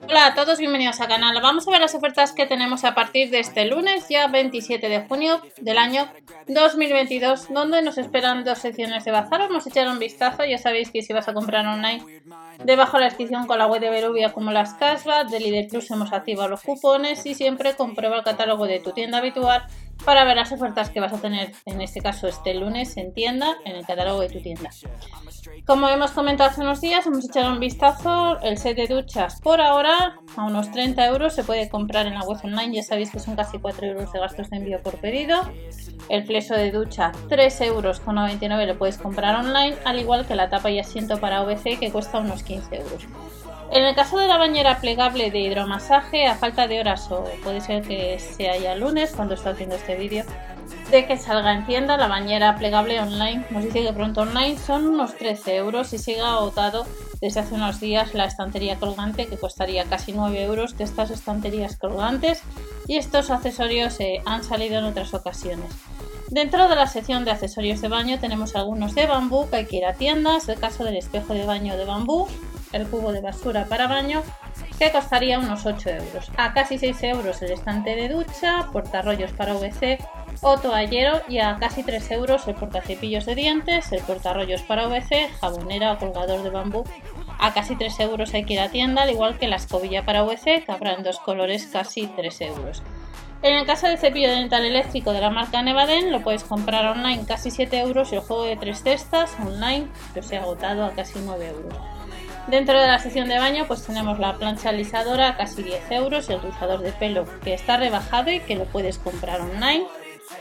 Hola a todos, bienvenidos al canal. Vamos a ver las ofertas que tenemos a partir de este lunes, ya 27 de junio del año 2022, donde nos esperan dos secciones de bazar. Vamos a echar un vistazo, ya sabéis que si vas a comprar online, debajo de la descripción con la web de Berubia como las cashback, de Lidl Plus hemos activado los cupones y siempre comprueba el catálogo de tu tienda habitual para ver las ofertas que vas a tener, en este caso este lunes, en tienda, en el catálogo de tu tienda. Como hemos comentado hace unos días, hemos echado un vistazo, el set de duchas por ahora a unos 30 euros se puede comprar en la web online, ya sabéis que son casi 4 euros de gastos de envío por pedido. El pleso de ducha 3 euros con 99 lo puedes comprar online, al igual que la tapa y asiento para OVC que cuesta unos 15 euros. En el caso de la bañera plegable de hidromasaje, a falta de horas o puede ser que sea ya lunes cuando estoy haciendo este vídeo, de que salga en tienda la bañera plegable online, nos dice que pronto online son unos 13 euros y sigue agotado desde hace unos días la estantería colgante que costaría casi 9 euros de estas estanterías colgantes y estos accesorios eh, han salido en otras ocasiones. Dentro de la sección de accesorios de baño tenemos algunos de bambú que hay que ir a tiendas, el caso del espejo de baño de bambú, el cubo de basura para baño, que costaría unos 8 euros. A casi 6 euros el estante de ducha, portarrollos para VC o toallero y a casi 3 euros el portacepillos de dientes, el portarrollos para VC, jabonera o colgador de bambú. A casi 3 euros hay que ir a tienda, al igual que la escobilla para VC, que en dos colores casi 3 euros. En el caso del cepillo dental eléctrico de la marca Nevaden, lo puedes comprar online casi 7 euros y el juego de tres cestas online que se ha agotado a casi 9 euros. Dentro de la sección de baño pues tenemos la plancha alisadora a casi 10 euros, el rizador de pelo que está rebajado y que lo puedes comprar online.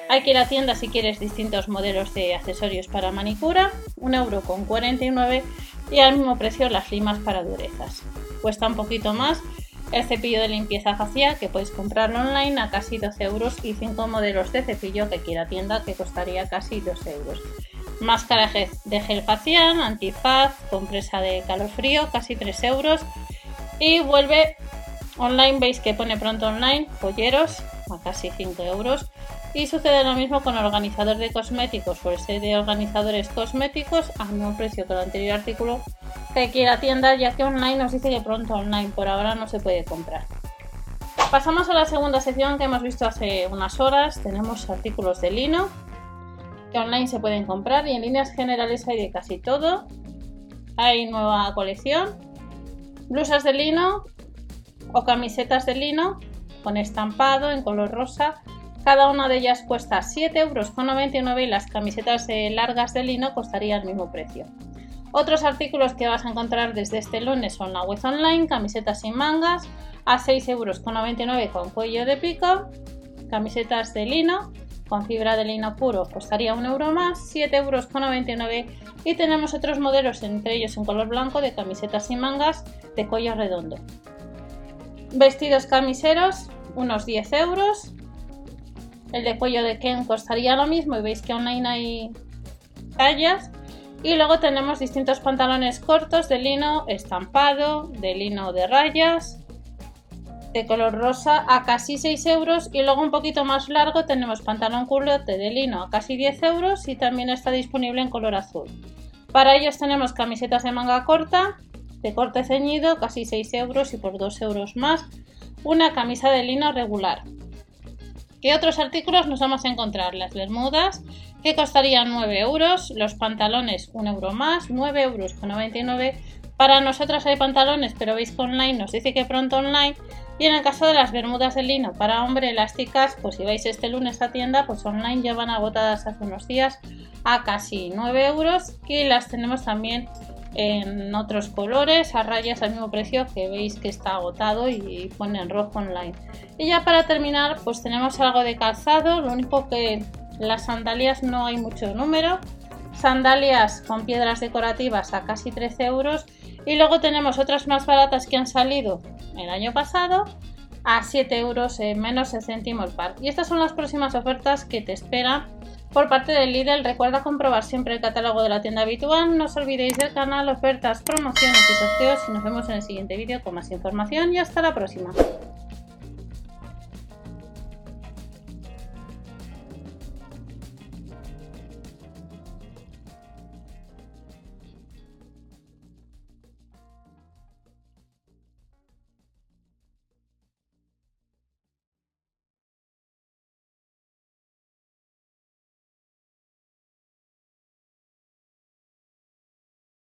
Hay que ir a tienda si quieres distintos modelos de accesorios para manicura, 1,49 euro y al mismo precio las limas para durezas. Cuesta un poquito más el cepillo de limpieza facial que puedes comprarlo online a casi 12 euros y 5 modelos de cepillo que quiera tienda que costaría casi 2 euros. Máscara de gel facial, antifaz, compresa de calor frío, casi 3 euros. Y vuelve online, veis que pone pronto online, polleros, a casi 5 euros. Y sucede lo mismo con organizador de cosméticos o este de organizadores cosméticos a mismo precio que el anterior artículo que quiera tienda, ya que online nos dice que pronto online, por ahora no se puede comprar. Pasamos a la segunda sección que hemos visto hace unas horas. Tenemos artículos de lino, online se pueden comprar y en líneas generales hay de casi todo. Hay nueva colección, blusas de lino o camisetas de lino con estampado en color rosa. Cada una de ellas cuesta 7,99 euros y las camisetas largas de lino costarían el mismo precio. Otros artículos que vas a encontrar desde este lunes son la web online, camisetas sin mangas a 6,99 euros con cuello de pico, camisetas de lino con fibra de lino puro costaría un euro más, 7,99 euros y tenemos otros modelos, entre ellos en color blanco, de camisetas y mangas de cuello redondo. Vestidos camiseros, unos 10 euros. El de cuello de Ken costaría lo mismo y veis que online hay tallas. Y luego tenemos distintos pantalones cortos de lino estampado, de lino de rayas, de color rosa a casi 6 euros y luego un poquito más largo tenemos pantalón culote de lino a casi 10 euros y también está disponible en color azul. Para ellos tenemos camisetas de manga corta, de corte ceñido, casi 6 euros y por 2 euros más, una camisa de lino regular. ¿Qué otros artículos nos vamos a encontrar? Las bermudas, que costarían 9 euros, los pantalones 1 euro más, 9 euros con 99. Para nosotras hay pantalones, pero veis que online nos dice que pronto online y en el caso de las bermudas de lino para hombre elásticas, pues si vais este lunes a tienda, pues online ya van agotadas hace unos días a casi 9 euros y las tenemos también en otros colores a rayas al mismo precio que veis que está agotado y pone en rojo online. Y ya para terminar, pues tenemos algo de calzado, lo único que las sandalias no hay mucho número. Sandalias con piedras decorativas a casi 13 euros y luego tenemos otras más baratas que han salido el año pasado a 7 euros eh, menos céntimos par. Y estas son las próximas ofertas que te esperan por parte del Lidl. Recuerda comprobar siempre el catálogo de la tienda habitual. No os olvidéis del canal, ofertas, promociones y sorteos. Y nos vemos en el siguiente vídeo con más información. Y hasta la próxima.